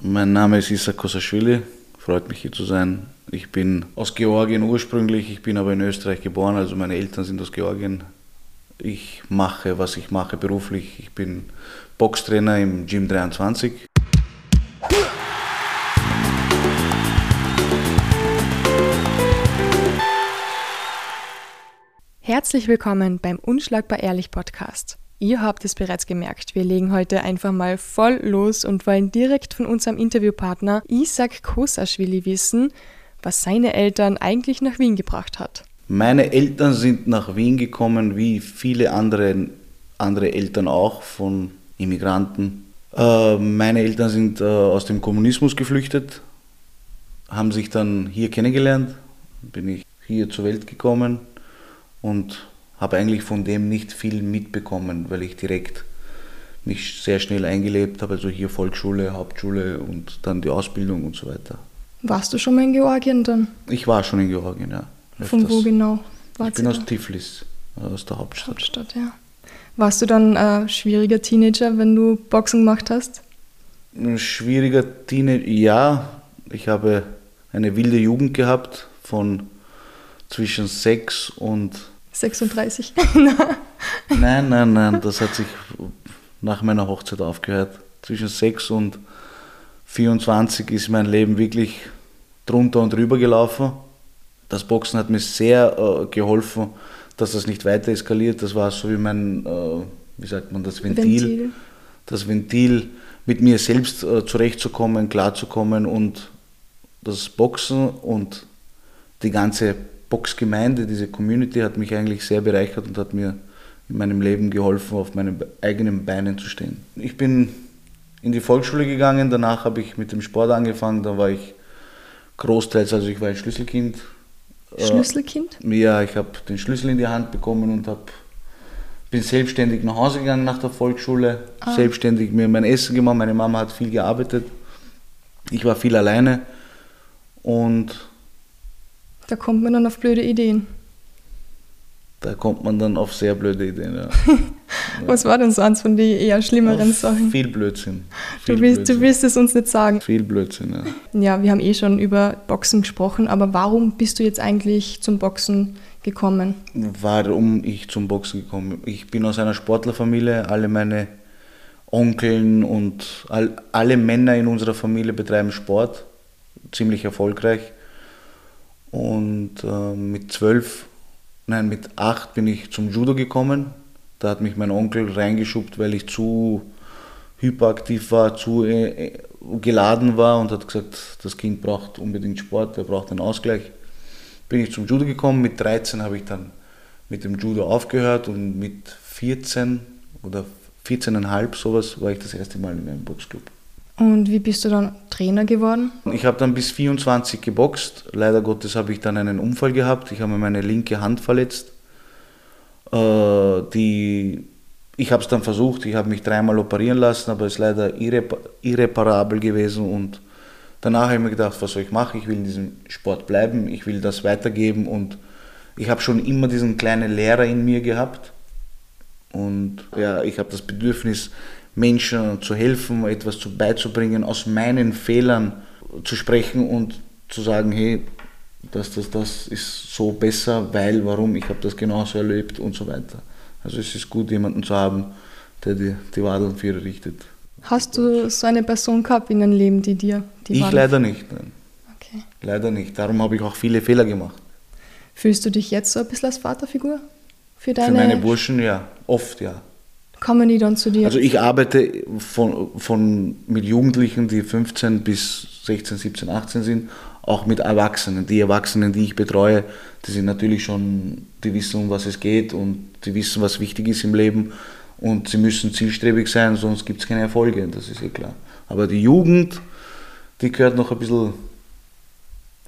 Mein Name ist Issa Kosaschwili, freut mich hier zu sein. Ich bin aus Georgien ursprünglich, ich bin aber in Österreich geboren, also meine Eltern sind aus Georgien. Ich mache, was ich mache beruflich. Ich bin Boxtrainer im Gym 23. Herzlich willkommen beim Unschlagbar Ehrlich Podcast. Ihr habt es bereits gemerkt, wir legen heute einfach mal voll los und wollen direkt von unserem Interviewpartner Isaac Kosaschwili wissen, was seine Eltern eigentlich nach Wien gebracht hat. Meine Eltern sind nach Wien gekommen, wie viele andere, andere Eltern auch von Immigranten. Äh, meine Eltern sind äh, aus dem Kommunismus geflüchtet, haben sich dann hier kennengelernt, bin ich hier zur Welt gekommen und habe eigentlich von dem nicht viel mitbekommen, weil ich direkt mich sehr schnell eingelebt habe, also hier Volksschule, Hauptschule und dann die Ausbildung und so weiter. Warst du schon mal in Georgien dann? Ich war schon in Georgien, ja. Öfters. Von wo genau? ich bin aus Tiflis, aus der Hauptstadt. Hauptstadt, ja. Warst du dann ein schwieriger Teenager, wenn du Boxen gemacht hast? Ein schwieriger Teenager, ja. Ich habe eine wilde Jugend gehabt von zwischen sechs und 36? nein, nein, nein, das hat sich nach meiner Hochzeit aufgehört. Zwischen 6 und 24 ist mein Leben wirklich drunter und drüber gelaufen. Das Boxen hat mir sehr äh, geholfen, dass das nicht weiter eskaliert. Das war so wie mein, äh, wie sagt man, das Ventil. Ventil. Das Ventil, mit mir selbst äh, zurechtzukommen, klarzukommen und das Boxen und die ganze Boxgemeinde, diese Community hat mich eigentlich sehr bereichert und hat mir in meinem Leben geholfen, auf meinen eigenen Beinen zu stehen. Ich bin in die Volksschule gegangen, danach habe ich mit dem Sport angefangen, da war ich großteils, also ich war ein Schlüsselkind. Äh, Schlüsselkind? Ja, ich habe den Schlüssel in die Hand bekommen und habe bin selbstständig nach Hause gegangen nach der Volksschule, ah. selbstständig mir mein Essen gemacht. Meine Mama hat viel gearbeitet. Ich war viel alleine und da kommt man dann auf blöde Ideen. Da kommt man dann auf sehr blöde Ideen, ja. Was war denn so eins von den eher schlimmeren auf Sachen? Viel Blödsinn. Viel du, willst, Blödsinn. du willst es uns nicht sagen. Viel Blödsinn, ja. Ja, wir haben eh schon über Boxen gesprochen, aber warum bist du jetzt eigentlich zum Boxen gekommen? Warum ich zum Boxen gekommen bin? Ich bin aus einer Sportlerfamilie, alle meine Onkeln und all, alle Männer in unserer Familie betreiben Sport, ziemlich erfolgreich. Und äh, mit zwölf, nein, mit acht bin ich zum Judo gekommen. Da hat mich mein Onkel reingeschubbt, weil ich zu hyperaktiv war, zu äh, geladen war und hat gesagt, das Kind braucht unbedingt Sport, er braucht einen Ausgleich. Bin ich zum Judo gekommen, mit 13 habe ich dann mit dem Judo aufgehört und mit 14 oder 14,5 sowas war ich das erste Mal in einem Boxclub. Und wie bist du dann Trainer geworden? Ich habe dann bis 24 geboxt. Leider Gottes habe ich dann einen Unfall gehabt. Ich habe meine linke Hand verletzt. Äh, die, ich habe es dann versucht, ich habe mich dreimal operieren lassen, aber es ist leider irrep irreparabel gewesen. Und danach habe ich mir gedacht, was soll ich machen? Ich will in diesem Sport bleiben, ich will das weitergeben. Und ich habe schon immer diesen kleinen Lehrer in mir gehabt. Und ja, ich habe das Bedürfnis, Menschen zu helfen, etwas zu beizubringen, aus meinen Fehlern zu sprechen und zu sagen, hey, das, das, das ist so besser, weil, warum, ich habe das genauso erlebt und so weiter. Also es ist gut, jemanden zu haben, der die, die Wadeln für richtet. Hast du so eine Person gehabt in deinem Leben, die dir die Ich leider nicht, nein. Okay. Leider nicht. Darum habe ich auch viele Fehler gemacht. Fühlst du dich jetzt so ein bisschen als Vaterfigur? Für, deine für meine Burschen, ja. Oft, ja. Kommen die dann zu dir? Also ich arbeite von, von, mit Jugendlichen, die 15 bis 16, 17, 18 sind, auch mit Erwachsenen. Die Erwachsenen, die ich betreue, die sind natürlich schon, die wissen, um was es geht und die wissen, was wichtig ist im Leben und sie müssen zielstrebig sein, sonst gibt es keine Erfolge, das ist ja klar. Aber die Jugend, die gehört noch ein bisschen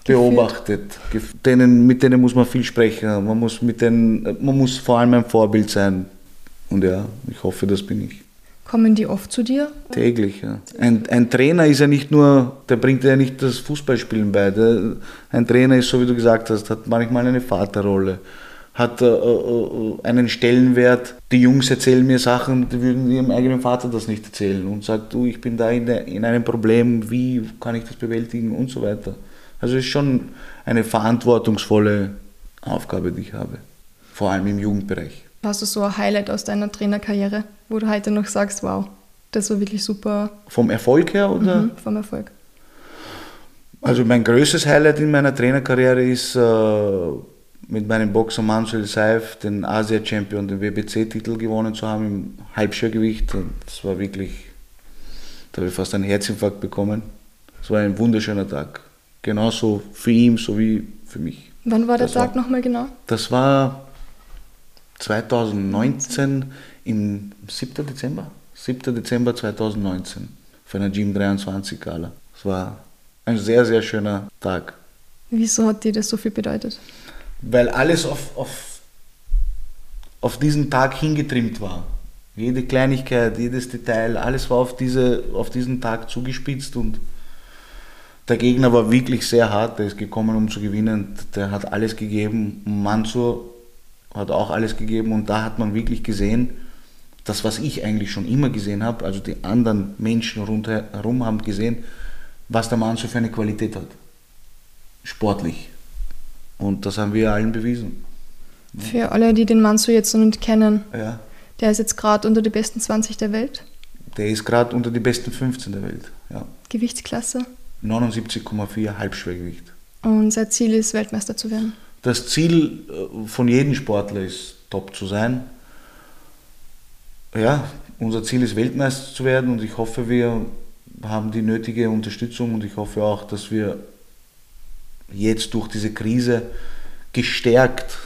beobachtet. Denen, mit denen muss man viel sprechen. Man muss, mit denen, man muss vor allem ein Vorbild sein. Und ja, ich hoffe, das bin ich. Kommen die oft zu dir? Täglich, ja. Ein, ein Trainer ist ja nicht nur, der bringt ja nicht das Fußballspielen bei. Der, ein Trainer ist, so wie du gesagt hast, hat manchmal eine Vaterrolle, hat äh, äh, einen Stellenwert. Die Jungs erzählen mir Sachen, die würden ihrem eigenen Vater das nicht erzählen und sagt, du, ich bin da in, der, in einem Problem, wie kann ich das bewältigen und so weiter. Also es ist schon eine verantwortungsvolle Aufgabe, die ich habe, vor allem im Jugendbereich. Hast du so ein Highlight aus deiner Trainerkarriere, wo du heute noch sagst, wow, das war wirklich super? Vom Erfolg her oder? Mhm, vom Erfolg. Also mein größtes Highlight in meiner Trainerkarriere ist äh, mit meinem Boxer Manuel Seif den Asia-Champion, den WBC-Titel gewonnen zu haben im Halbschwergewicht. Das war wirklich, da habe ich fast einen Herzinfarkt bekommen. Es war ein wunderschöner Tag. Genauso für ihn sowie für mich. Wann war der Tag nochmal genau? Das war 2019 im 7. Dezember. 7. Dezember 2019 für eine Gym 23 Gala. Es war ein sehr, sehr schöner Tag. Wieso hat dir das so viel bedeutet? Weil alles auf, auf, auf diesen Tag hingetrimmt war. Jede Kleinigkeit, jedes Detail, alles war auf, diese, auf diesen Tag zugespitzt und der Gegner war wirklich sehr hart. Der ist gekommen, um zu gewinnen. Der hat alles gegeben. Mansur hat auch alles gegeben und da hat man wirklich gesehen, das, was ich eigentlich schon immer gesehen habe, also die anderen Menschen rundherum haben gesehen, was der Mansur für eine Qualität hat. Sportlich. Und das haben wir allen bewiesen. Für alle, die den Mansur jetzt noch nicht kennen, ja. der ist jetzt gerade unter die besten 20 der Welt. Der ist gerade unter die besten 15 der Welt. Ja. Gewichtsklasse? 79,4 Halbschwergewicht. Und sein Ziel ist, Weltmeister zu werden? Das Ziel äh, von jedem Sportler ist, top zu sein. Ja, unser Ziel ist, Weltmeister zu werden und ich hoffe, wir haben die nötige Unterstützung und ich hoffe auch, dass wir jetzt durch diese Krise gestärkt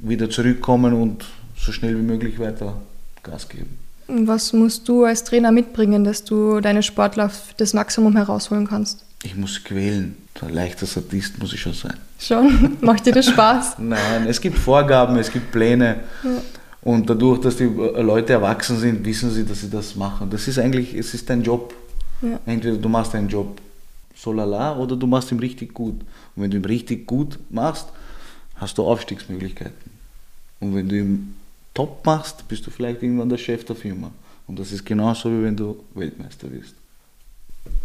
wieder zurückkommen und so schnell wie möglich weiter Gas geben. Was musst du als Trainer mitbringen, dass du deine Sportler das Maximum herausholen kannst? Ich muss quälen. Ein leichter Sadist muss ich schon sein. Schon? Macht dir das Spaß? Nein, es gibt Vorgaben, es gibt Pläne. Ja. Und dadurch, dass die Leute erwachsen sind, wissen sie, dass sie das machen. Das ist eigentlich, es ist dein Job. Ja. Entweder du machst deinen Job so lala oder du machst ihn richtig gut. Und wenn du ihn richtig gut machst, hast du Aufstiegsmöglichkeiten. Und wenn du ihn top machst, bist du vielleicht irgendwann der Chef der Firma. Und das ist genauso, wie wenn du Weltmeister wirst.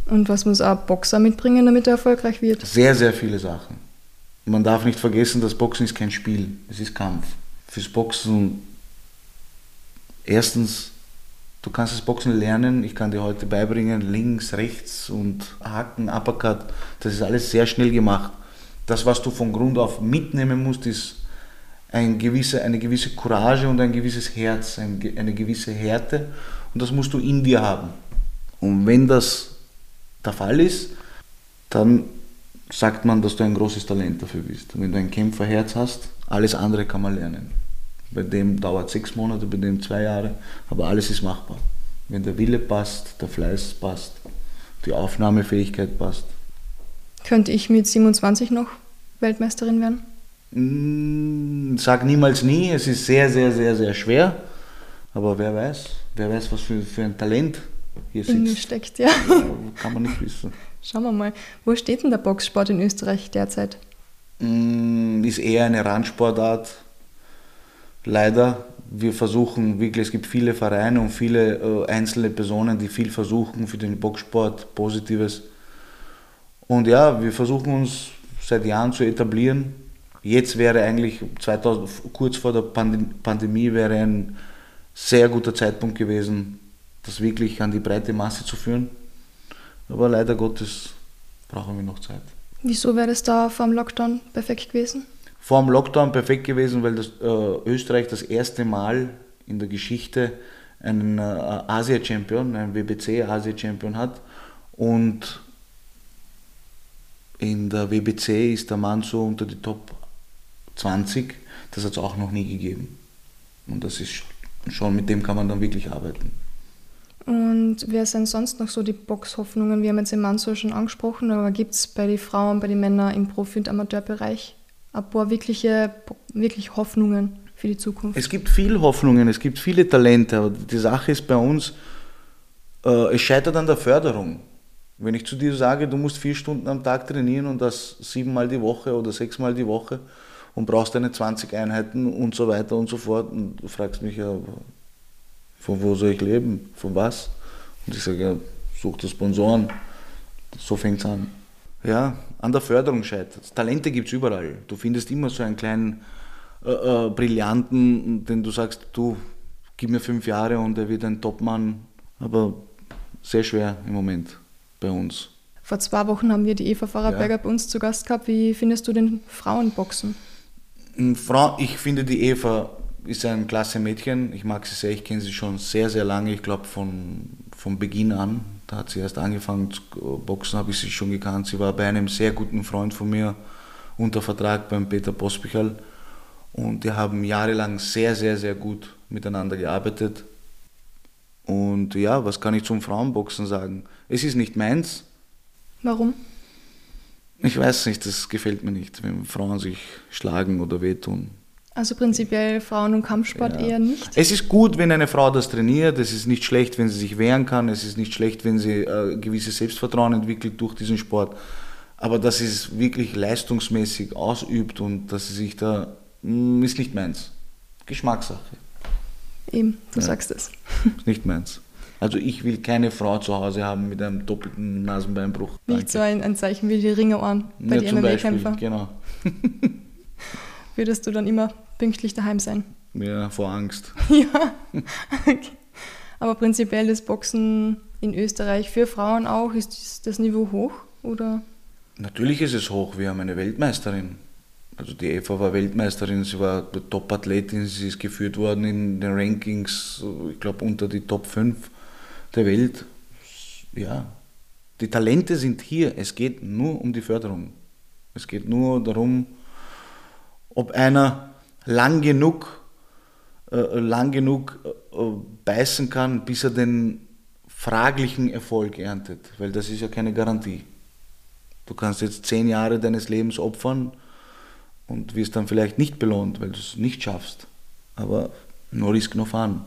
Und was muss ein Boxer mitbringen, damit er erfolgreich wird? Sehr, sehr viele Sachen. Man darf nicht vergessen, das Boxen ist kein Spiel, es ist Kampf. Fürs Boxen, erstens, du kannst das Boxen lernen, ich kann dir heute beibringen, links, rechts und Haken, Uppercut, das ist alles sehr schnell gemacht. Das, was du von Grund auf mitnehmen musst, ist ein gewisse, eine gewisse Courage und ein gewisses Herz, eine gewisse Härte und das musst du in dir haben. Und wenn das der Fall ist, dann sagt man, dass du ein großes Talent dafür bist. Und wenn du ein Kämpferherz hast, alles andere kann man lernen. Bei dem dauert sechs Monate, bei dem zwei Jahre, aber alles ist machbar. Wenn der Wille passt, der Fleiß passt, die Aufnahmefähigkeit passt. Könnte ich mit 27 noch Weltmeisterin werden? Mm, sag niemals nie, es ist sehr, sehr, sehr, sehr schwer. Aber wer weiß, wer weiß, was für, für ein Talent hier sitzt. In mir steckt, ja. Kann man nicht wissen. Schauen wir mal, wo steht denn der Boxsport in Österreich derzeit? Mm, ist eher eine Randsportart. Leider. Wir versuchen wirklich, es gibt viele Vereine und viele äh, einzelne Personen, die viel versuchen für den Boxsport, Positives. Und ja, wir versuchen uns seit Jahren zu etablieren. Jetzt wäre eigentlich 2000, kurz vor der Pandemie wäre ein sehr guter Zeitpunkt gewesen, das wirklich an die breite Masse zu führen. Aber leider Gottes brauchen wir noch Zeit. Wieso wäre das da vor dem Lockdown perfekt gewesen? Vor dem Lockdown perfekt gewesen, weil das, äh, Österreich das erste Mal in der Geschichte einen äh, Asia-Champion, einen WBC-Asia-Champion hat. Und in der WBC ist der Mann so unter die Top 20. Das hat es auch noch nie gegeben. Und das ist schon, mit dem kann man dann wirklich arbeiten. Und wer sind sonst noch so die Boxhoffnungen? Wir haben jetzt den Mann so schon angesprochen, aber gibt es bei den Frauen, bei den Männern im Profi- und Amateurbereich ein paar wirkliche, wirklich Hoffnungen für die Zukunft? Es gibt viele Hoffnungen, es gibt viele Talente, aber die Sache ist bei uns, äh, es scheitert an der Förderung. Wenn ich zu dir sage, du musst vier Stunden am Tag trainieren und das siebenmal die Woche oder sechsmal die Woche und brauchst deine 20 Einheiten und so weiter und so fort. Und du fragst mich ja, von wo soll ich leben? Von was? Und ich sage, ja, such dir Sponsoren. So fängt es an. Ja, an der Förderung scheitert Talente gibt es überall. Du findest immer so einen kleinen äh, äh, Brillanten, den du sagst, du, gib mir fünf Jahre und er wird ein Topmann. Aber sehr schwer im Moment bei uns. Vor zwei Wochen haben wir die Eva Vorarlberger ja. bei uns zu Gast gehabt. Wie findest du den Frauenboxen? Frau, ich finde die Eva ist ein klasse Mädchen. Ich mag sie sehr. Ich kenne sie schon sehr, sehr lange. Ich glaube von, von Beginn an. Da hat sie erst angefangen zu boxen, habe ich sie schon gekannt. Sie war bei einem sehr guten Freund von mir unter Vertrag beim Peter Pospichal. Und die haben jahrelang sehr, sehr, sehr gut miteinander gearbeitet. Und ja, was kann ich zum Frauenboxen sagen? Es ist nicht meins. Warum? Ich weiß nicht, das gefällt mir nicht, wenn Frauen sich schlagen oder wehtun. Also prinzipiell Frauen- und Kampfsport ja. eher nicht? Es ist gut, wenn eine Frau das trainiert. Es ist nicht schlecht, wenn sie sich wehren kann. Es ist nicht schlecht, wenn sie äh, gewisses Selbstvertrauen entwickelt durch diesen Sport. Aber dass sie es wirklich leistungsmäßig ausübt und dass sie sich da, mh, mm, ist nicht meins. Geschmackssache. Eben, du ja. sagst es. Ist nicht meins. Also ich will keine Frau zu Hause haben mit einem doppelten Nasenbeinbruch. Danke. Nicht so ein, ein, Zeichen wie die Ringeohren bei ja, den MMA-Kämpfern. Genau. Würdest du dann immer pünktlich daheim sein? Ja, vor Angst. ja. Okay. Aber prinzipiell das Boxen in Österreich für Frauen auch, ist das Niveau hoch? Oder? Natürlich ist es hoch. Wir haben eine Weltmeisterin. Also die Eva war Weltmeisterin, sie war Top-Athletin, sie ist geführt worden in den Rankings, ich glaube unter die Top 5 der Welt. Ja, die Talente sind hier. Es geht nur um die Förderung. Es geht nur darum, ob einer lang genug, äh, lang genug äh, beißen kann, bis er den fraglichen Erfolg erntet. Weil das ist ja keine Garantie. Du kannst jetzt zehn Jahre deines Lebens opfern und wirst dann vielleicht nicht belohnt, weil du es nicht schaffst. Aber no risk, no fun.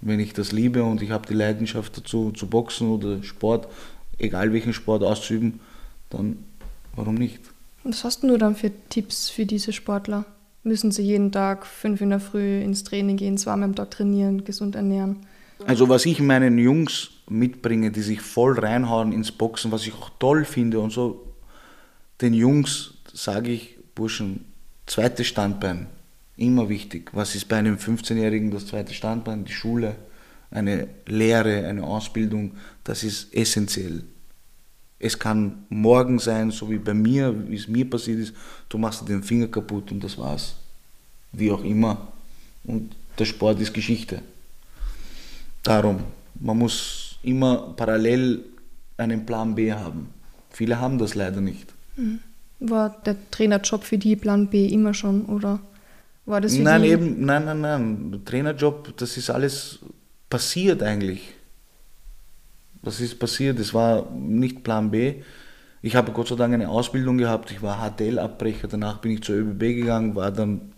Wenn ich das liebe und ich habe die Leidenschaft dazu, zu boxen oder Sport, egal welchen Sport auszuüben, dann warum nicht? Was hast du dann für Tipps für diese Sportler? Müssen sie jeden Tag fünf in der Früh ins Training gehen, zweimal am Tag trainieren, gesund ernähren? Also was ich meinen Jungs mitbringe, die sich voll reinhauen ins Boxen, was ich auch toll finde und so, den Jungs sage ich, Burschen, Zweites Standbein, immer wichtig. Was ist bei einem 15-Jährigen das zweite Standbein? Die Schule, eine Lehre, eine Ausbildung, das ist essentiell. Es kann morgen sein, so wie bei mir, wie es mir passiert ist, du machst dir den Finger kaputt und das war's. Wie auch immer. Und der Sport ist Geschichte. Darum, man muss immer parallel einen Plan B haben. Viele haben das leider nicht. Mhm. War der Trainerjob für die Plan B immer schon oder war das Nein, eben, nein, nein, nein. Trainerjob, das ist alles passiert eigentlich. Das ist passiert, es war nicht Plan B. Ich habe Gott sei Dank eine Ausbildung gehabt, ich war HTL-Abbrecher, danach bin ich zur ÖBB gegangen, war dann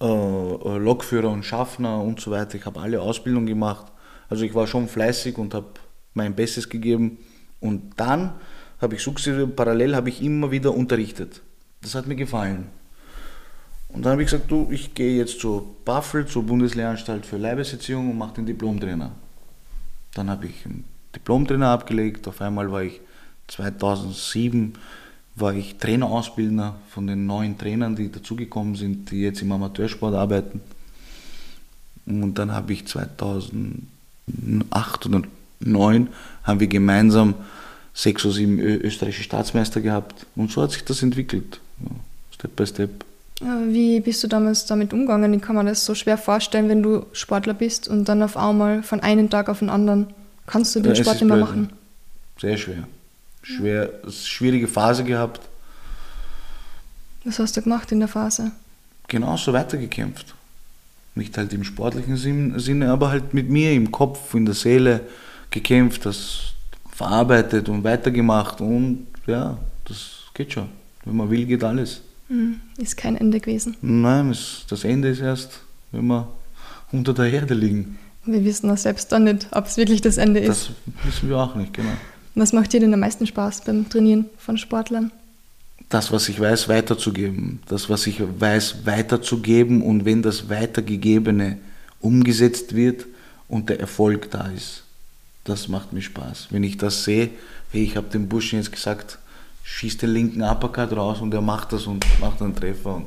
äh, äh, Lokführer und Schaffner und so weiter. Ich habe alle Ausbildungen gemacht. Also ich war schon fleißig und habe mein Bestes gegeben. Und dann habe ich sukzessive, parallel habe ich immer wieder unterrichtet. Das hat mir gefallen. Und dann habe ich gesagt, du, ich gehe jetzt zur BAFL, zur Bundeslehranstalt für Leibeserziehung und mache den Diplomtrainer. Dann habe ich einen Diplomtrainer abgelegt. Auf einmal war ich 2007 war ich Trainerausbildner von den neuen Trainern, die dazugekommen sind, die jetzt im Amateursport arbeiten. Und dann habe ich 2008 oder 2009 haben wir gemeinsam sechs oder sieben österreichische Staatsmeister gehabt. Und so hat sich das entwickelt, Step by Step. Wie bist du damals damit umgegangen? Ich kann man das so schwer vorstellen, wenn du Sportler bist und dann auf einmal von einem Tag auf den anderen kannst du den ja, Sport nicht mehr machen? Sehr schwer. Schwer, schwierige Phase gehabt. Was hast du gemacht in der Phase? Genauso weitergekämpft. Nicht halt im sportlichen Sinne, aber halt mit mir im Kopf, in der Seele gekämpft, das verarbeitet und weitergemacht und ja, das geht schon. Wenn man will, geht alles. Hm, ist kein Ende gewesen. Nein, das Ende ist erst, wenn wir unter der Erde liegen. Wir wissen auch selbst dann nicht, ob es wirklich das Ende ist. Das wissen wir auch nicht, genau. Was macht dir denn am meisten Spaß beim Trainieren von Sportlern? das, was ich weiß, weiterzugeben. Das, was ich weiß, weiterzugeben und wenn das Weitergegebene umgesetzt wird und der Erfolg da ist, das macht mir Spaß. Wenn ich das sehe, hey, ich habe dem Burschen jetzt gesagt, schieß den linken Uppercut raus und er macht das und macht einen Treffer. Und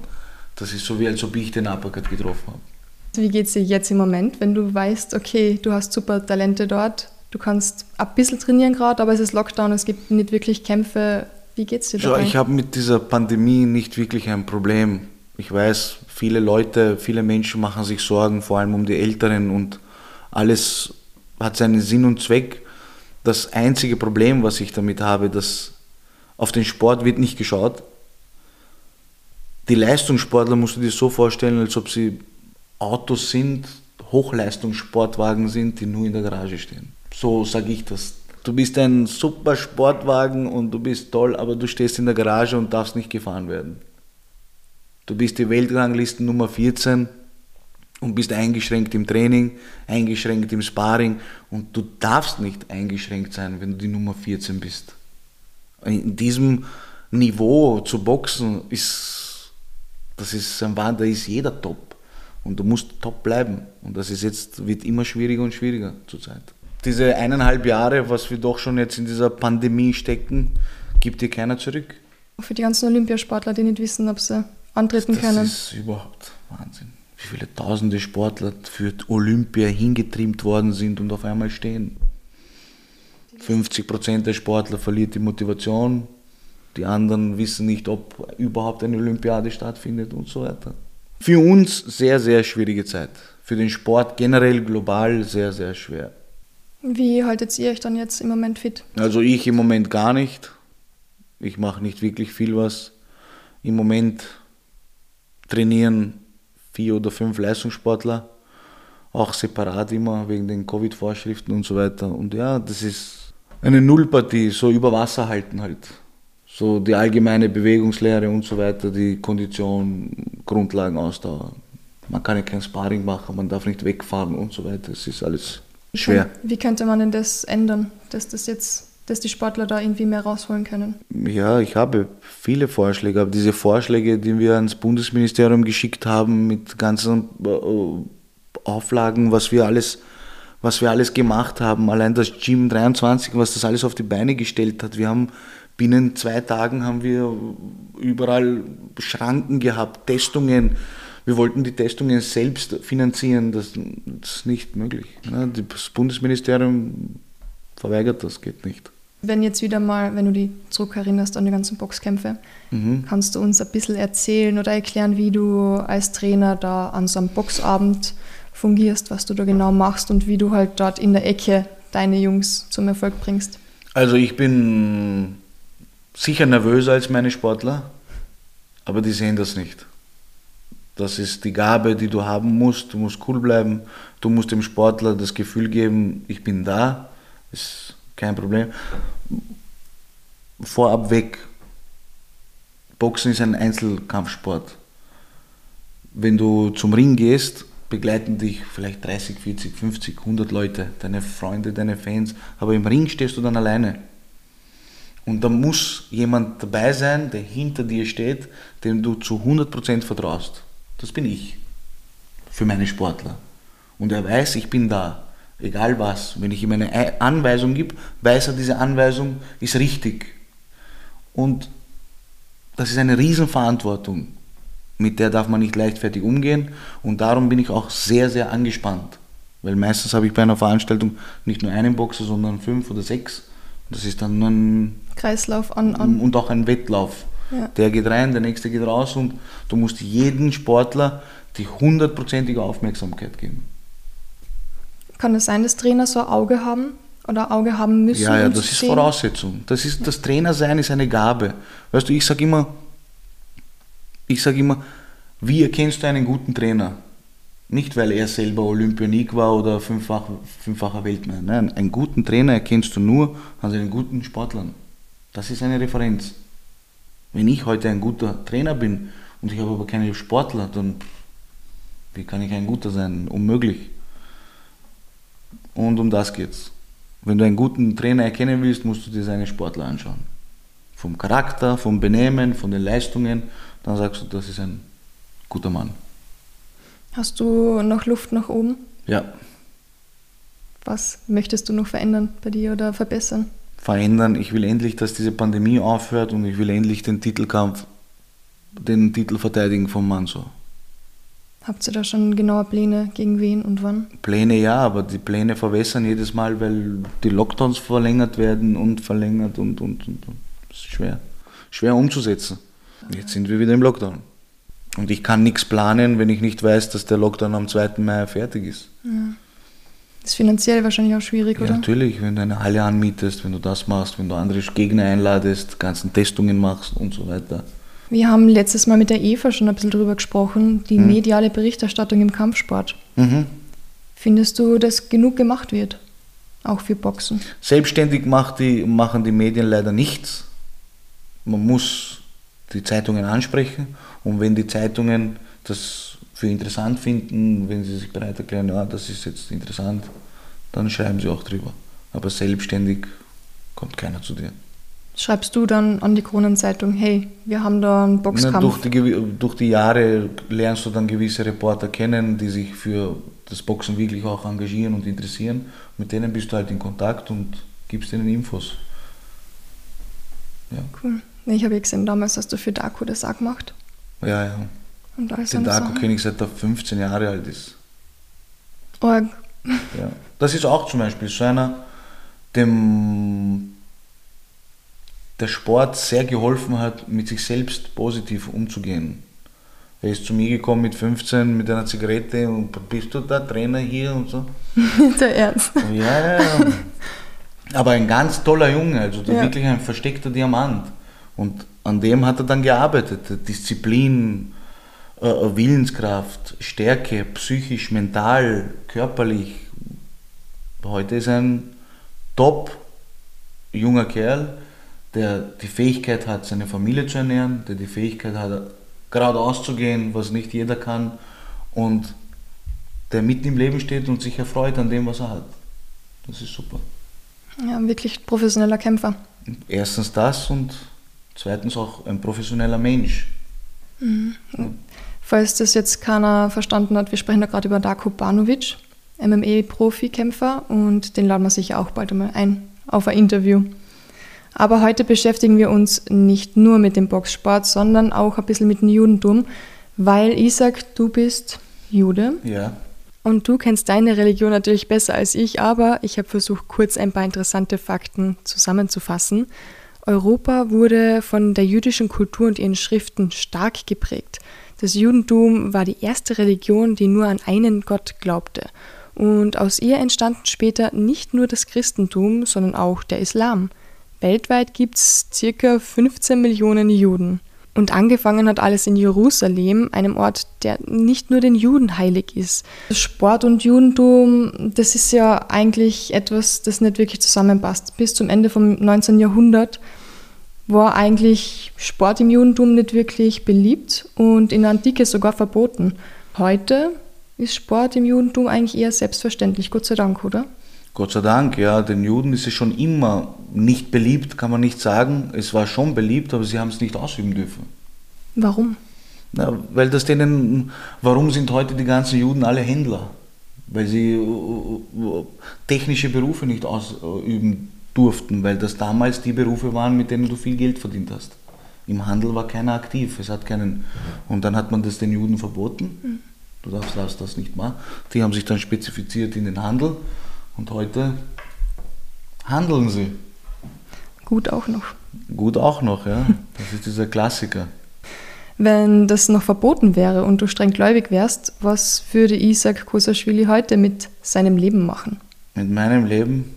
das ist so wie, als ob ich den Uppercut getroffen habe. Wie geht es dir jetzt im Moment, wenn du weißt, okay, du hast super Talente dort, du kannst ein bisschen trainieren gerade, aber es ist Lockdown, es gibt nicht wirklich Kämpfe. Wie geht es dir dabei? ich habe mit dieser Pandemie nicht wirklich ein Problem. Ich weiß, viele Leute, viele Menschen machen sich Sorgen, vor allem um die Älteren und alles hat seinen Sinn und Zweck. Das einzige Problem, was ich damit habe, dass auf den Sport wird nicht geschaut. Die Leistungssportler musst du dir so vorstellen, als ob sie Autos sind, Hochleistungssportwagen sind, die nur in der Garage stehen. So sage ich das. Du bist ein super Sportwagen und du bist toll, aber du stehst in der Garage und darfst nicht gefahren werden. Du bist die Weltranglisten Nummer 14 und bist eingeschränkt im Training, eingeschränkt im Sparring und du darfst nicht eingeschränkt sein, wenn du die Nummer 14 bist. In diesem Niveau zu boxen ist, das ist ein Wahn, da ist jeder top. Und du musst top bleiben. Und das ist jetzt, wird immer schwieriger und schwieriger zurzeit. Diese eineinhalb Jahre, was wir doch schon jetzt in dieser Pandemie stecken, gibt dir keiner zurück. Für die ganzen Olympiasportler, die nicht wissen, ob sie antreten das können. Das ist überhaupt Wahnsinn. Wie viele tausende Sportler für Olympia hingetrimmt worden sind und auf einmal stehen. 50 Prozent der Sportler verliert die Motivation, die anderen wissen nicht, ob überhaupt eine Olympiade stattfindet und so weiter. Für uns sehr, sehr schwierige Zeit. Für den Sport generell global sehr, sehr schwer. Wie haltet ihr euch dann jetzt im Moment fit? Also ich im Moment gar nicht. Ich mache nicht wirklich viel was. Im Moment trainieren vier oder fünf Leistungssportler, auch separat immer wegen den Covid-Vorschriften und so weiter. Und ja, das ist eine Nullpartie, so über Wasser halten halt so die allgemeine Bewegungslehre und so weiter, die Kondition, Grundlagen, Ausdauer. Man kann ja kein Sparring machen, man darf nicht wegfahren und so weiter. Es ist alles schwer. Wie könnte man denn das ändern, dass das jetzt, dass die Sportler da irgendwie mehr rausholen können? Ja, ich habe viele Vorschläge, aber diese Vorschläge, die wir ans Bundesministerium geschickt haben mit ganzen äh, Auflagen, was wir alles was wir alles gemacht haben, allein das Gym 23, was das alles auf die Beine gestellt hat. Wir haben Binnen zwei Tagen haben wir überall Schranken gehabt, Testungen. Wir wollten die Testungen selbst finanzieren. Das, das ist nicht möglich. Das Bundesministerium verweigert das, geht nicht. Wenn jetzt wieder mal, wenn du dich zurückerinnerst an die ganzen Boxkämpfe, mhm. kannst du uns ein bisschen erzählen oder erklären, wie du als Trainer da an so einem Boxabend fungierst, was du da genau machst und wie du halt dort in der Ecke deine Jungs zum Erfolg bringst? Also ich bin sicher nervöser als meine Sportler, aber die sehen das nicht. Das ist die Gabe, die du haben musst. Du musst cool bleiben. Du musst dem Sportler das Gefühl geben, ich bin da. Ist kein Problem. Vorab weg. Boxen ist ein Einzelkampfsport. Wenn du zum Ring gehst, begleiten dich vielleicht 30, 40, 50, 100 Leute, deine Freunde, deine Fans. Aber im Ring stehst du dann alleine. Und da muss jemand dabei sein, der hinter dir steht, dem du zu 100% vertraust. Das bin ich. Für meine Sportler. Und er weiß, ich bin da. Egal was. Wenn ich ihm eine Anweisung gebe, weiß er, diese Anweisung ist richtig. Und das ist eine Riesenverantwortung. Mit der darf man nicht leichtfertig umgehen. Und darum bin ich auch sehr, sehr angespannt. Weil meistens habe ich bei einer Veranstaltung nicht nur einen Boxer, sondern fünf oder sechs. Das ist dann ein Kreislauf an, an. Und auch ein Wettlauf. Ja. Der geht rein, der nächste geht raus und du musst jedem Sportler die hundertprozentige Aufmerksamkeit geben. Kann es sein, dass Trainer so ein Auge haben oder Auge haben müssen? Ja, ja, das ist sehen? Voraussetzung. Das, ist, das Trainersein ist eine Gabe. Weißt du, ich sage immer, ich sage immer, wie erkennst du einen guten Trainer? Nicht, weil er selber Olympionik war oder fünffach, fünffacher Weltmeister. Nein, einen guten Trainer erkennst du nur an seinen guten Sportlern. Das ist eine Referenz. Wenn ich heute ein guter Trainer bin und ich habe aber keine Sportler, dann wie kann ich ein guter sein? Unmöglich. Und um das geht's. Wenn du einen guten Trainer erkennen willst, musst du dir seine Sportler anschauen. vom Charakter, vom Benehmen, von den Leistungen, dann sagst du, das ist ein guter Mann. Hast du noch Luft nach oben? Ja. Was möchtest du noch verändern bei dir oder verbessern? Verändern. Ich will endlich, dass diese Pandemie aufhört und ich will endlich den Titelkampf, den Titel verteidigen vom Manso. Habt ihr da schon genaue Pläne, gegen wen und wann? Pläne ja, aber die Pläne verwässern jedes Mal, weil die Lockdowns verlängert werden und verlängert und, und, und. und. Das ist schwer. Schwer umzusetzen. Jetzt sind wir wieder im Lockdown. Und ich kann nichts planen, wenn ich nicht weiß, dass der Lockdown am 2. Mai fertig ist. Ja. Das ist finanziell wahrscheinlich auch schwierig, Ja, oder? natürlich, wenn du eine Halle anmietest, wenn du das machst, wenn du andere Gegner einladest, ganzen Testungen machst und so weiter. Wir haben letztes Mal mit der Eva schon ein bisschen drüber gesprochen, die Hm. mediale Berichterstattung im Kampfsport. Mhm. Findest du, dass genug gemacht wird? Auch für Boxen? Selbstständig die, machen die Medien leider nichts. Man muss die Zeitungen ansprechen und wenn die Zeitungen das für interessant finden, wenn sie sich bereit erklären, ja, das ist jetzt interessant, dann schreiben sie auch drüber. Aber selbstständig kommt keiner zu dir. Schreibst du dann an die Kronenzeitung, hey, wir haben da einen Na, Boxkampf? durch, die, durch die Jahre lernst du dann gewisse Reporter kennen, die sich für das Boxen wirklich auch engagieren und interessieren. Mit denen bist du halt in Kontakt und gibst ihnen Infos. Ja, Cool. Ich habe ja gesehen, damals hast du für Darko das auch gemacht. ja. ja. Und alles Den ich seit er 15 Jahre alt ist. Org. Ja. Das ist auch zum Beispiel so einer, dem der Sport sehr geholfen hat, mit sich selbst positiv umzugehen. Er ist zu mir gekommen mit 15 mit einer Zigarette und bist du der Trainer hier und so. der Ernst. Ja, ja, ja. Aber ein ganz toller Junge, also Ja. wirklich ein versteckter Diamant. Und an dem hat er dann gearbeitet. Disziplin, äh, Willenskraft, Stärke, psychisch, mental, körperlich. Heute ist ein top junger Kerl, der die Fähigkeit hat, seine Familie zu ernähren, der die Fähigkeit hat, geradeaus zu gehen, was nicht jeder kann. Und der mitten im Leben steht und sich erfreut an dem, was er hat. Das ist super. Ja, wirklich professioneller Kämpfer. Erstens das und zweitens auch ein professioneller Mensch. Falls das jetzt keiner verstanden hat, wir sprechen da gerade über Darko Banovic, MMA-Profikämpfer und den laden wir sicher auch bald einmal ein auf ein Interview. Aber heute beschäftigen wir uns nicht nur mit dem Boxsport, sondern auch ein bisschen mit dem Judentum, weil Isaac, du bist Jude Ja. und du kennst deine Religion natürlich besser als ich, aber ich habe versucht, kurz ein paar interessante Fakten zusammenzufassen. Europa wurde von der jüdischen Kultur und ihren Schriften stark geprägt. Das Judentum war die erste Religion, die nur an einen Gott glaubte. Und aus ihr entstanden später nicht nur das Christentum, sondern auch der Islam. Weltweit gibt es circa 15 Millionen Juden. Und angefangen hat alles in Jerusalem, einem Ort, der nicht nur den Juden heilig ist. Sport und Judentum, das ist ja eigentlich etwas, das nicht wirklich zusammenpasst. Bis zum Ende vom 19. Jahrhundert war eigentlich Sport im Judentum nicht wirklich beliebt und in der Antike sogar verboten. Heute ist Sport im Judentum eigentlich eher selbstverständlich, Gott sei Dank, oder? Gott sei Dank, ja, den Juden ist es schon immer nicht beliebt, kann man nicht sagen. Es war schon beliebt, aber sie haben es nicht ausüben dürfen. Warum? Na, weil das denen, warum sind heute die ganzen Juden alle Händler? Weil sie äh, äh, technische Berufe nicht ausüben durften, weil das damals die Berufe waren, mit denen du viel Geld verdient hast. Im Handel war keiner aktiv, es hat keinen. Und dann hat man das den Juden verboten. Du darfst, darfst das nicht machen. Die haben sich dann spezifiziert in den Handel und heute handeln sie. Gut auch noch. Gut auch noch, ja. Das ist dieser Klassiker. Wenn das noch verboten wäre und du streng gläubig wärst, was würde Isaac Kosaschwili heute mit seinem Leben machen? Mit meinem Leben,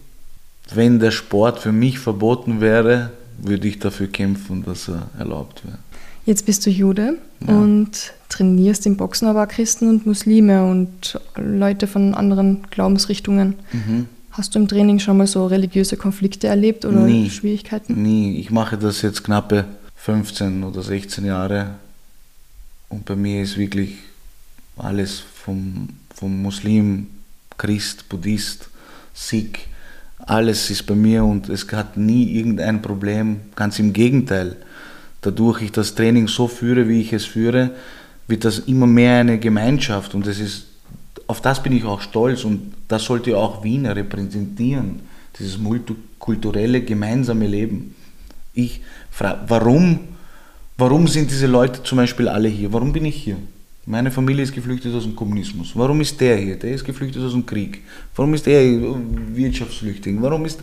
wenn der Sport für mich verboten wäre, würde ich dafür kämpfen, dass er erlaubt wäre. Jetzt bist du Jude Ja. und trainierst im Boxen aber Christen und Muslime und Leute von anderen Glaubensrichtungen. Mhm. Hast du im Training schon mal so religiöse Konflikte erlebt oder Nie. Schwierigkeiten? Nie. Ich mache das jetzt knappe 15 oder 16 Jahre und bei mir ist wirklich alles vom, vom Muslim, Christ, Buddhist, Sikh, Alles ist bei mir und es hat nie irgendein Problem. Ganz im Gegenteil. Dadurch ich das Training so führe, wie ich es führe, wird das immer mehr eine Gemeinschaft und das ist, auf das bin ich auch stolz und das sollte auch Wien repräsentieren, dieses multikulturelle gemeinsame Leben. Ich frage, warum, warum sind diese Leute zum Beispiel alle hier? Warum bin ich hier? Meine Familie ist geflüchtet aus dem Kommunismus. Warum ist der hier? Der ist geflüchtet aus dem Krieg. Warum ist der Wirtschaftsflüchtling? Warum ist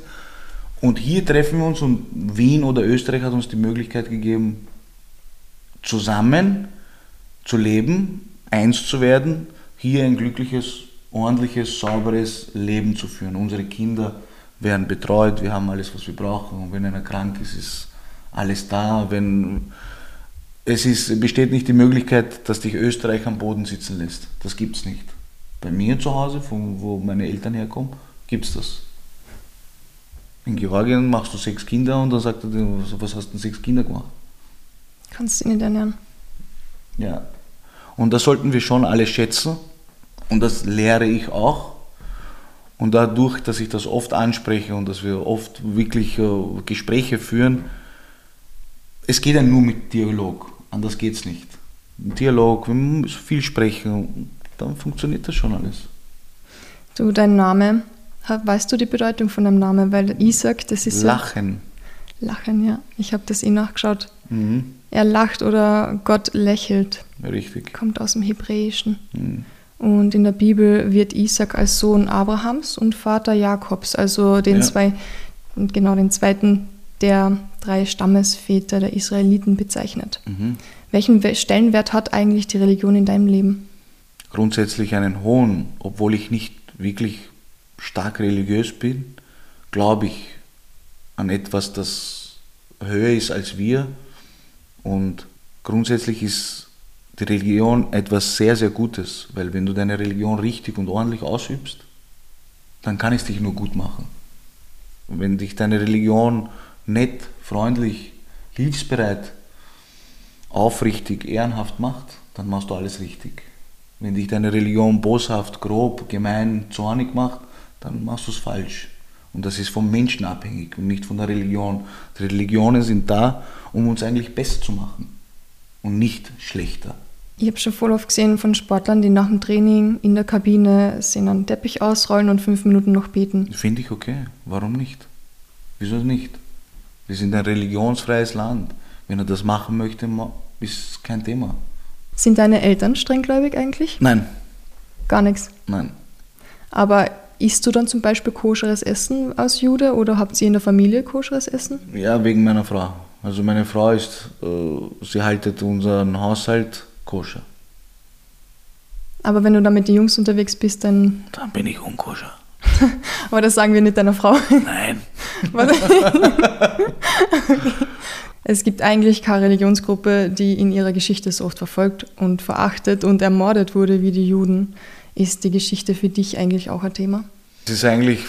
und hier treffen wir uns und Wien oder Österreich hat uns die Möglichkeit gegeben, zusammen zu leben, eins zu werden, hier ein glückliches, ordentliches, sauberes Leben zu führen. Unsere Kinder werden betreut, wir haben alles, was wir brauchen. Und wenn einer krank ist, ist alles da. Wenn es ist, besteht nicht die Möglichkeit, dass dich Österreich am Boden sitzen lässt. Das gibt es nicht. Bei mir zu Hause, von wo meine Eltern herkommen, gibt es das. In Georgien machst du sechs Kinder und dann sagt er, was hast du denn sechs Kinder gemacht? Kannst du nicht ernähren. Ja. Und das sollten wir schon alle schätzen. Und das lehre ich auch. Und dadurch, dass ich das oft anspreche und dass wir oft wirklich äh, Gespräche führen, es geht ja nur mit Dialog. Anders geht es nicht. Dialog, wir müssen viel sprechen, dann funktioniert das schon alles. Du, dein Name Weißt du die Bedeutung von dem Namen? Weil Isaac, das ist Lachen. Ja, Lachen, ja. Ich habe das eh nachgeschaut. Mhm. Er lacht oder Gott lächelt. Richtig. Kommt aus dem Hebräischen. Mhm. Und in der Bibel wird Isaac als Sohn Abrahams und Vater Jakobs, also den ja. zwei, genau den zweiten der drei Stammesväter der Israeliten bezeichnet. Mhm. Welchen Stellenwert hat eigentlich die Religion in deinem Leben? Grundsätzlich einen hohen, obwohl ich nicht wirklich stark religiös bin, glaube ich an etwas, das höher ist als wir. Und grundsätzlich ist die Religion etwas sehr, sehr Gutes, weil wenn du deine Religion richtig und ordentlich ausübst, dann kann es dich nur gut machen. Wenn dich deine Religion nett, freundlich, hilfsbereit, aufrichtig, ehrenhaft macht, dann machst du alles richtig. Wenn dich deine Religion boshaft, grob, gemein, zornig macht, dann machst du es falsch. Und das ist vom Menschen abhängig und nicht von der Religion. Die Religionen sind da, um uns eigentlich besser zu machen und nicht schlechter. Ich habe schon voll oft gesehen von Sportlern, die nach dem Training in der Kabine sind einen Teppich ausrollen und fünf Minuten noch beten. Finde ich okay. Warum nicht? Wieso nicht? Wir sind ein religionsfreies Land. Wenn er das machen möchte, ist kein Thema. Sind deine Eltern strenggläubig eigentlich? Nein. Gar nichts? Nein. Aber Isst du dann zum Beispiel koscheres Essen als Jude oder habt ihr in der Familie koscheres Essen? Ja, wegen meiner Frau. Also meine Frau ist, äh, sie haltet unseren Haushalt koscher. Aber wenn du dann mit den Jungs unterwegs bist, dann... Dann bin ich unkoscher. Aber das sagen wir nicht deiner Frau. Nein. Es gibt eigentlich keine Religionsgruppe, die in ihrer Geschichte so oft verfolgt und verachtet und ermordet wurde wie die Juden. Ist die Geschichte für dich eigentlich auch ein Thema? Es ist eigentlich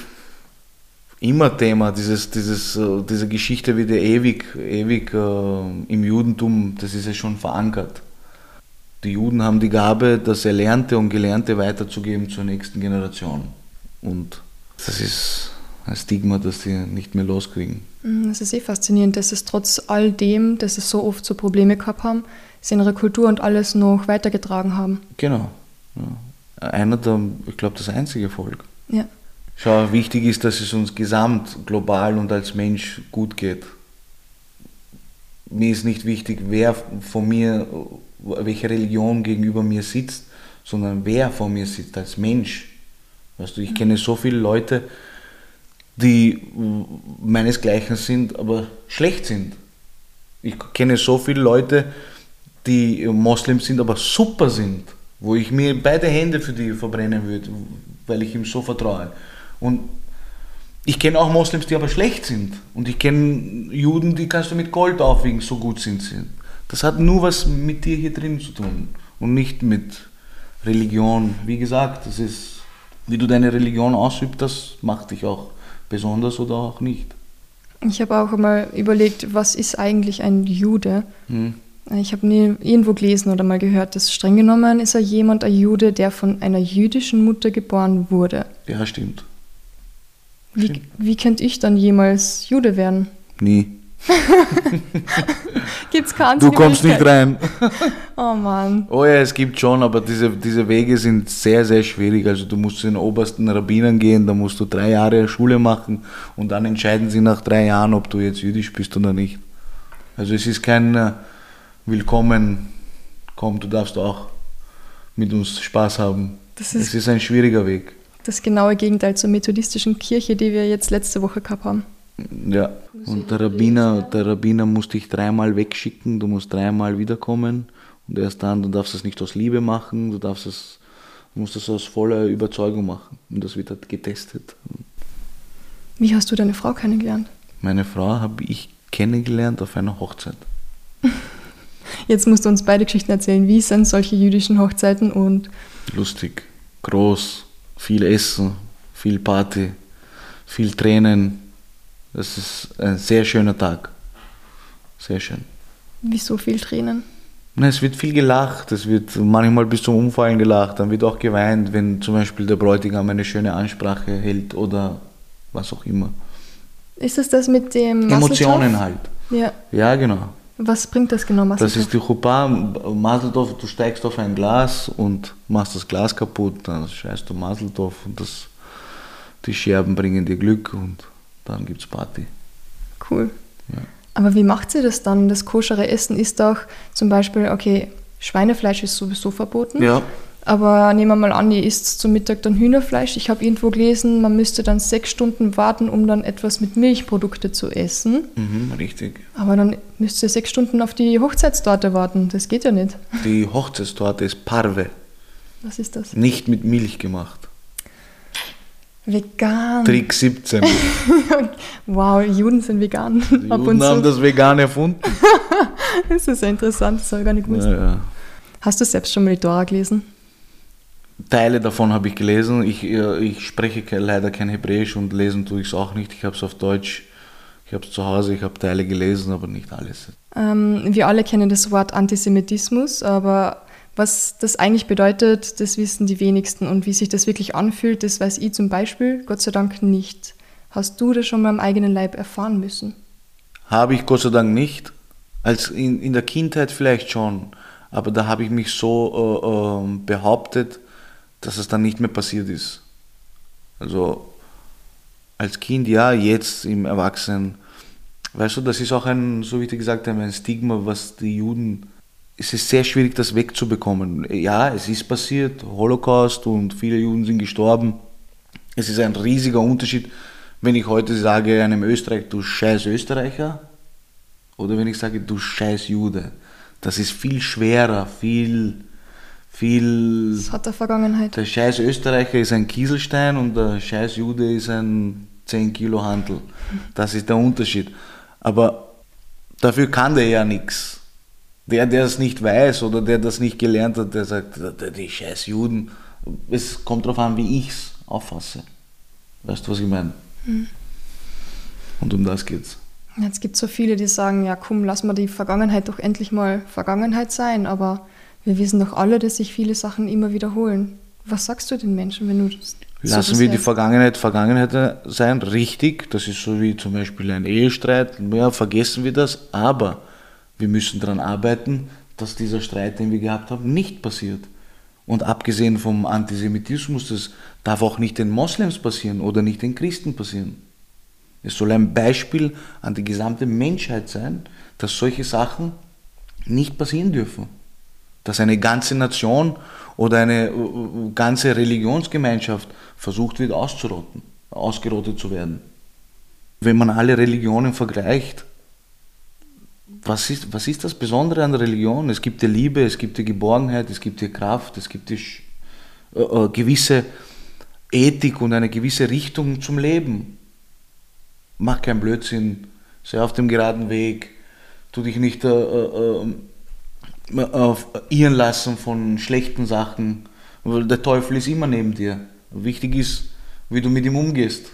immer Thema. Dieses, dieses, äh, diese Geschichte wird ja ewig, ewig äh, im Judentum, das ist ja schon verankert. Die Juden haben die Gabe, das Erlernte und Gelernte weiterzugeben zur nächsten Generation. Und das ist ein Stigma, das sie nicht mehr loskriegen. Mhm, das ist eh faszinierend, dass es trotz all dem, dass es so oft so Probleme gehabt haben, sie ihre Kultur und alles noch weitergetragen haben. Genau. Ja einer der, ich glaube, das einzige Volk. Ja. Schau, wichtig ist, dass es uns gesamt, global und als Mensch gut geht. Mir ist nicht wichtig, wer von mir, welche Religion gegenüber mir sitzt, sondern wer vor mir sitzt als Mensch. Weißt du, ich kenne so viele Leute, die meinesgleichen sind, aber schlecht sind. Ich kenne so viele Leute, die Moslems sind, aber super sind wo ich mir beide Hände für die verbrennen würde, weil ich ihm so vertraue. Und ich kenne auch Moslems, die aber schlecht sind. Und ich kenne Juden, die kannst du mit Gold aufwiegen, so gut sind sie. Das hat nur was mit dir hier drin zu tun und nicht mit Religion. Wie gesagt, das ist, wie du deine Religion ausübst, das macht dich auch besonders oder auch nicht. Ich habe auch einmal überlegt, was ist eigentlich ein Jude? Hm. Ich habe nie irgendwo gelesen oder mal gehört, dass streng genommen ist er jemand, ein Jude, der von einer jüdischen Mutter geboren wurde. Ja, stimmt. Wie, wie könnte ich dann jemals Jude werden? Nie. Gibt's keine Du kommst nicht rein. Oh Mann. Oh ja, es gibt schon, aber diese, diese Wege sind sehr, sehr schwierig. Also du musst zu den obersten Rabbinern gehen, da musst du drei Jahre Schule machen und dann entscheiden sie nach drei Jahren, ob du jetzt jüdisch bist oder nicht. Also es ist kein äh, Willkommen, komm, du darfst auch mit uns Spaß haben. Das es ist ist ein schwieriger Weg. das genaue Gegenteil zur methodistischen Kirche, die wir jetzt letzte Woche gehabt haben. Ja, und der Rabbiner, der Rabbiner muss dich dreimal wegschicken, du musst dreimal wiederkommen und erst dann, du darfst es nicht aus Liebe machen, du darfst es, du musst es aus voller Überzeugung machen und das wird halt getestet. Wie hast du deine Frau kennengelernt? Meine Frau habe ich kennengelernt auf einer Hochzeit. Jetzt musst du uns beide Geschichten erzählen. Wie sind solche jüdischen Hochzeiten und Lustig, groß, viel Essen, viel Party, viel Tränen. Das ist ein sehr schöner Tag. Sehr schön. wieso viel Tränen? Es wird viel gelacht, es wird manchmal bis zum Umfallen gelacht, dann wird auch geweint, wenn zum Beispiel der Bräutigam eine schöne Ansprache hält oder was auch immer. Ist es das mit dem Emotionen halt. Ja. Ja, genau. Was bringt das genau, Das Masseltopf? ist die Chuppah, Maseltov, du steigst auf ein Glas und machst das Glas kaputt, dann scheißt du Maseltov und das, die Scherben bringen dir Glück und dann gibt's Party. Cool. Ja. Aber wie macht sie das dann? Das koschere Essen ist doch zum Beispiel, okay, Schweinefleisch ist sowieso verboten. Ja, Aber nehmen wir mal an, ihr isst zum Mittag dann Hühnerfleisch. Ich habe irgendwo gelesen, man müsste dann sechs Stunden warten, um dann etwas mit Milchprodukte zu essen. mhm, richtig. Aber dann müsst ihr sechs Stunden auf die Hochzeitstorte warten. Das geht ja nicht. Die Hochzeitstorte ist Parve, Was ist das? nicht mit Milch gemacht. Vegan. Trick 17. Wow, Juden sind vegan. Die Juden haben zu. das vegan erfunden. Das ist ja interessant, das habe ich gar nicht gewusst. Ja, ja. Hast du selbst schon mal die Tora gelesen? Teile davon habe ich gelesen. Ich, äh, ich spreche leider kein Hebräisch und lesen tue ich es auch nicht. Ich habe es auf Deutsch. Ich habe es zu Hause, ich habe Teile gelesen, aber nicht alles. Ähm, wir alle kennen das Wort Antisemitismus, aber was das eigentlich bedeutet, das wissen die wenigsten. Und wie sich das wirklich anfühlt, das weiß ich zum Beispiel, Gott sei Dank nicht. Hast du das schon mal am eigenen Leib erfahren müssen? Habe ich Gott sei Dank nicht. Als in, in der Kindheit vielleicht schon. Aber da habe ich mich so äh, ähm, behauptet, dass es dann nicht mehr passiert ist. Also als Kind ja, jetzt im Erwachsenen. Weißt du, das ist auch ein, so wie ich gesagt habe, ein Stigma, was die Juden. Es ist sehr schwierig, das wegzubekommen. Ja, es ist passiert, Holocaust und viele Juden sind gestorben. Es ist ein riesiger Unterschied, wenn ich heute sage einem Österreicher, du scheiß Österreicher, oder wenn ich sage, du scheiß Jude. Das ist viel schwerer, viel, viel. Das hat der Vergangenheit. Der scheiß Österreicher ist ein Kieselstein und der scheiß Jude ist ein 10 Kilo Handel. Das ist der Unterschied. Aber dafür kann der ja nichts. Der, der es nicht weiß oder der das nicht gelernt hat, der sagt, "Die- scheiß Juden. Es kommt darauf an, wie ich es auffasse. Weißt du, was ich meine? Und um das geht's. Jetzt gibt es so viele, die sagen, ja komm, lass mal die Vergangenheit doch endlich mal Vergangenheit sein, aber wir wissen doch alle, dass sich viele Sachen immer wiederholen. Was sagst du den Menschen, wenn du das Lassen so wir die? Vergangenheit Vergangenheit sein, richtig. Das ist so wie zum Beispiel ein Ehestreit. Ja, vergessen wir das, aber wir müssen daran arbeiten, dass dieser Streit, den wir gehabt haben, nicht passiert. Und abgesehen vom Antisemitismus, das darf auch nicht den Moslems passieren oder nicht den Christen passieren. Es soll ein Beispiel an die gesamte Menschheit sein, dass solche Sachen nicht passieren dürfen. Dass eine ganze Nation oder eine äh, ganze Religionsgemeinschaft versucht wird auszurotten, ausgerottet zu werden. Wenn man alle Religionen vergleicht, was ist, was ist das Besondere an Religion? Es gibt die Liebe, es gibt die Geborgenheit, es gibt die Kraft, es gibt die äh, äh, gewisse Ethik und eine gewisse Richtung zum Leben. Mach keinen Blödsinn, sei auf dem geraden Weg, tu dich nicht äh, äh, äh, auf, irren lassen von schlechten Sachen, weil der Teufel ist immer neben dir. Wichtig ist, wie du mit ihm umgehst.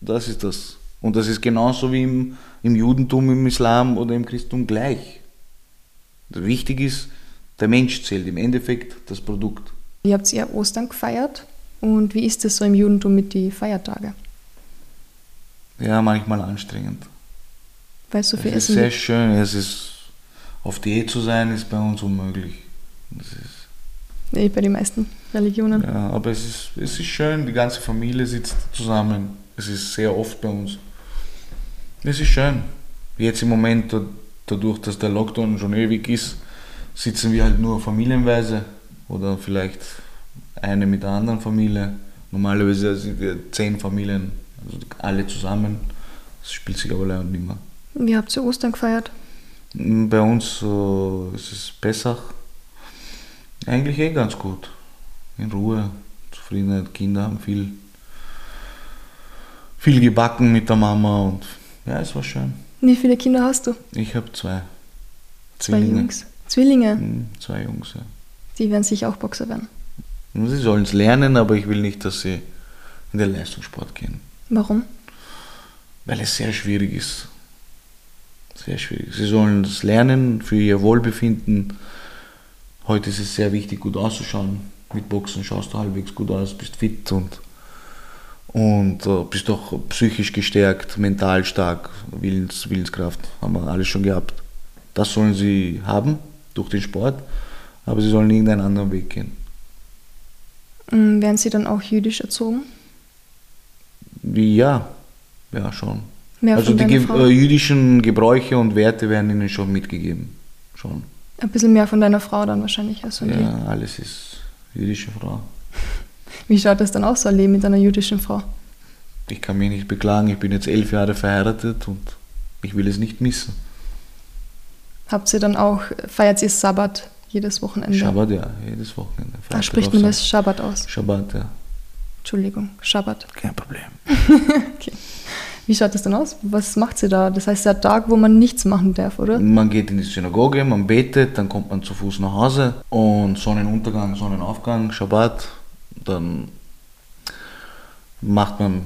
Das ist das. Und das ist genauso wie im, im Judentum, im Islam oder im Christentum gleich. Wichtig ist, der Mensch zählt im Endeffekt das Produkt. Ihr habt ja Ostern gefeiert und wie ist es so im Judentum mit den Feiertagen? Ja, manchmal anstrengend. Weil so viel es ist Essen sehr gibt. schön. Es ist, auf Diät zu sein, ist bei uns unmöglich. Das ist, Eh, bei den meisten Religionen. ja, aber es ist, es ist schön, die ganze Familie sitzt zusammen. Es ist sehr oft bei uns. Es ist schön. Jetzt im Moment, da- dadurch, dass der Lockdown schon ewig ist, sitzen wir halt nur familienweise oder vielleicht eine mit der anderen Familie. Normalerweise sind wir zehn Familien, also alle zusammen. Das spielt sich aber leider nicht mehr. Wie habt ihr Ostern gefeiert? Bei uns so ist es Pessach. Eigentlich eh ganz gut. In Ruhe, Zufriedenheit. Kinder haben viel, viel gebacken mit der Mama und ja, es war schön. Wie viele Kinder hast du? Ich habe zwei. Zwei Zwillinge. Jungs. Zwillinge, Hm, Zwei Jungs, ja. die werden sicher auch Boxer werden. Sie sollen es lernen, aber ich will nicht, dass sie in den Leistungssport gehen. Warum? Weil es sehr schwierig ist. Sehr schwierig. Sie sollen es lernen für ihr Wohlbefinden. Heute ist es sehr wichtig, gut auszuschauen. Mit Boxen schaust du halbwegs gut aus, bist fit und, und äh, bist auch psychisch gestärkt, mental stark, Willens, Willenskraft, haben wir alles schon gehabt. Das sollen sie haben durch den Sport, aber sie sollen irgendeinen anderen Weg gehen. Mm, Werden sie dann auch jüdisch erzogen? Ja, ja schon. Mehr also die äh, jüdischen Gebräuche und Werte werden ihnen schon mitgegeben. Schon. Ein bisschen mehr von deiner Frau dann wahrscheinlich als von dir. Ja, alles ist jüdische Frau. Wie schaut das dann aus, so ein Leben mit einer jüdischen Frau? Ich kann mich nicht beklagen, ich bin jetzt elf Jahre verheiratet und ich will es nicht missen. Habt ihr dann auch, feiert ihr Sabbat jedes Wochenende? Schabbat, ja, jedes Wochenende. Da spricht man das Schabbat aus. Schabbat, ja, Entschuldigung, Schabbat. kein Problem. Wie schaut das dann aus? Was macht sie da? Das heißt, der Tag, wo man nichts machen darf, oder? Man geht in die Synagoge, man betet, dann kommt man zu Fuß nach Hause und Sonnenuntergang, Sonnenaufgang, Schabbat, dann macht man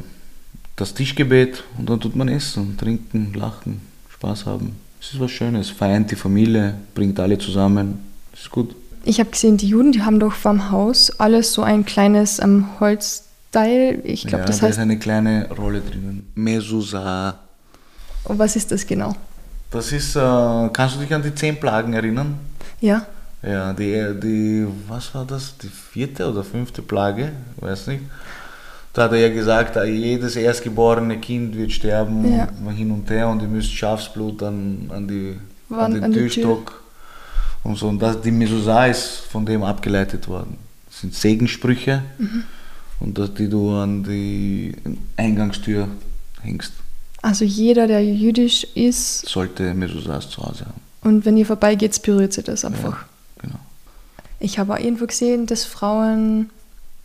das Tischgebet und dann tut man essen, trinken, lachen, Spaß haben. Es ist was Schönes, vereint die Familie, bringt alle zusammen, es ist gut. Ich habe gesehen, die Juden, die haben doch vorm Haus alles so ein kleines ähm, Holzteil. Ich glaube, ja, das da heißt, ist eine kleine Rolle drinnen. Mezuzah. oh, was ist das genau? Das ist, äh, kannst du dich an die zehn Plagen erinnern? Ja, Ja, die, die, was war das? Die vierte oder fünfte Plage? Weiß nicht. Da hat er ja gesagt, äh, jedes erstgeborene Kind wird sterben, Ja. hin und her, und ihr müsst Schafsblut an, an, die, an Wand- den an. Türstock und so. Und das, die Mezuzah ist von dem abgeleitet worden. Das sind Segensprüche, Mhm. und das, die du an die Eingangstür hängst. also jeder, der jüdisch ist Sollte Mezuzahs zu Hause haben. und wenn ihr vorbeigeht, berührt sie das einfach. Genau. Ich habe auch irgendwo gesehen, dass Frauen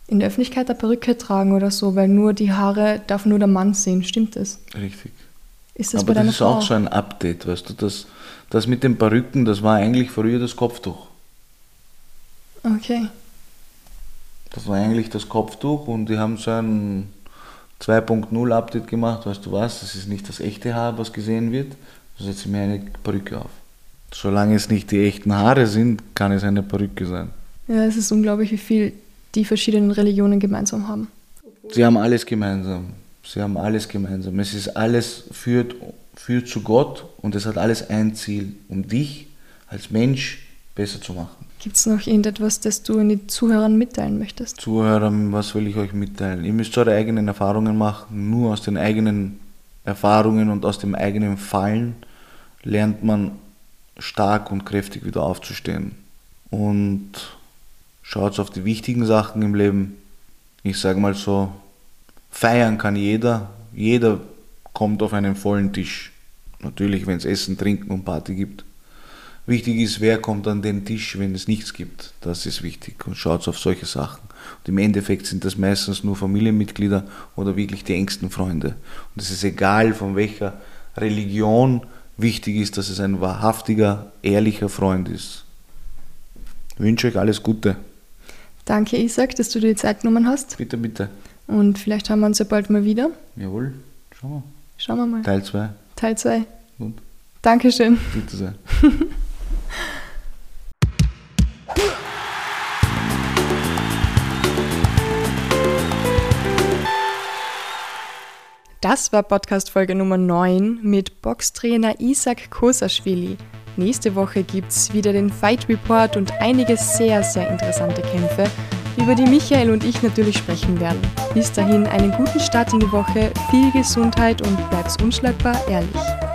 in der Öffentlichkeit eine Perücke tragen oder so, weil nur die Haare darf nur der Mann sehen. Stimmt das? Richtig. Ist das Aber bei das ist Frau? auch so ein Update, weißt du, das, das mit den Perücken, das war eigentlich früher das Kopftuch. Okay. Das war eigentlich das Kopftuch und die haben so ein 2.0 Update gemacht, weißt du was, das ist nicht das echte Haar, was gesehen wird, da setze ich mir eine Perücke auf. Solange es nicht die echten Haare sind, kann es eine Perücke sein. Ja, es ist unglaublich, wie viel die verschiedenen Religionen gemeinsam haben. Sie haben alles gemeinsam. Sie haben alles gemeinsam. Es ist alles führt, führt zu Gott und es hat alles ein Ziel, um dich als Mensch besser zu machen. Gibt es noch irgendetwas, das du den Zuhörern mitteilen möchtest? Zuhörer, was will ich euch mitteilen? Ihr müsst eure eigenen Erfahrungen machen. Nur aus den eigenen Erfahrungen und aus dem eigenen Fallen lernt man stark und kräftig wieder aufzustehen. Und schaut auf die wichtigen Sachen im Leben. Ich sage mal so, feiern kann jeder. Jeder kommt auf einen vollen Tisch. Natürlich, wenn es Essen, Trinken und Party gibt. Wichtig ist, wer kommt an den Tisch, wenn es nichts gibt. Das ist wichtig und schaut auf solche Sachen. Und im Endeffekt sind das meistens nur Familienmitglieder oder wirklich die engsten Freunde. Und es ist egal, von welcher Religion wichtig ist, dass es ein wahrhaftiger, ehrlicher Freund ist. Ich wünsche euch alles Gute. Danke, Isaac, dass du dir die Zeit genommen hast. Bitte, bitte. Und vielleicht haben wir uns ja bald mal wieder. Jawohl, schauen wir. Schauen wir mal. Teil 2. Teil 2. Gut, Dankeschön. bitte sehr. Das war Podcast Folge Nummer 9 mit Boxtrainer Isaac Kosaschwili. Nächste Woche gibt's wieder den Fight Report und einige sehr, sehr interessante Kämpfe, über die Michael und ich natürlich sprechen werden. Bis dahin einen guten Start in die Woche, viel Gesundheit und bleib's unschlagbar ehrlich.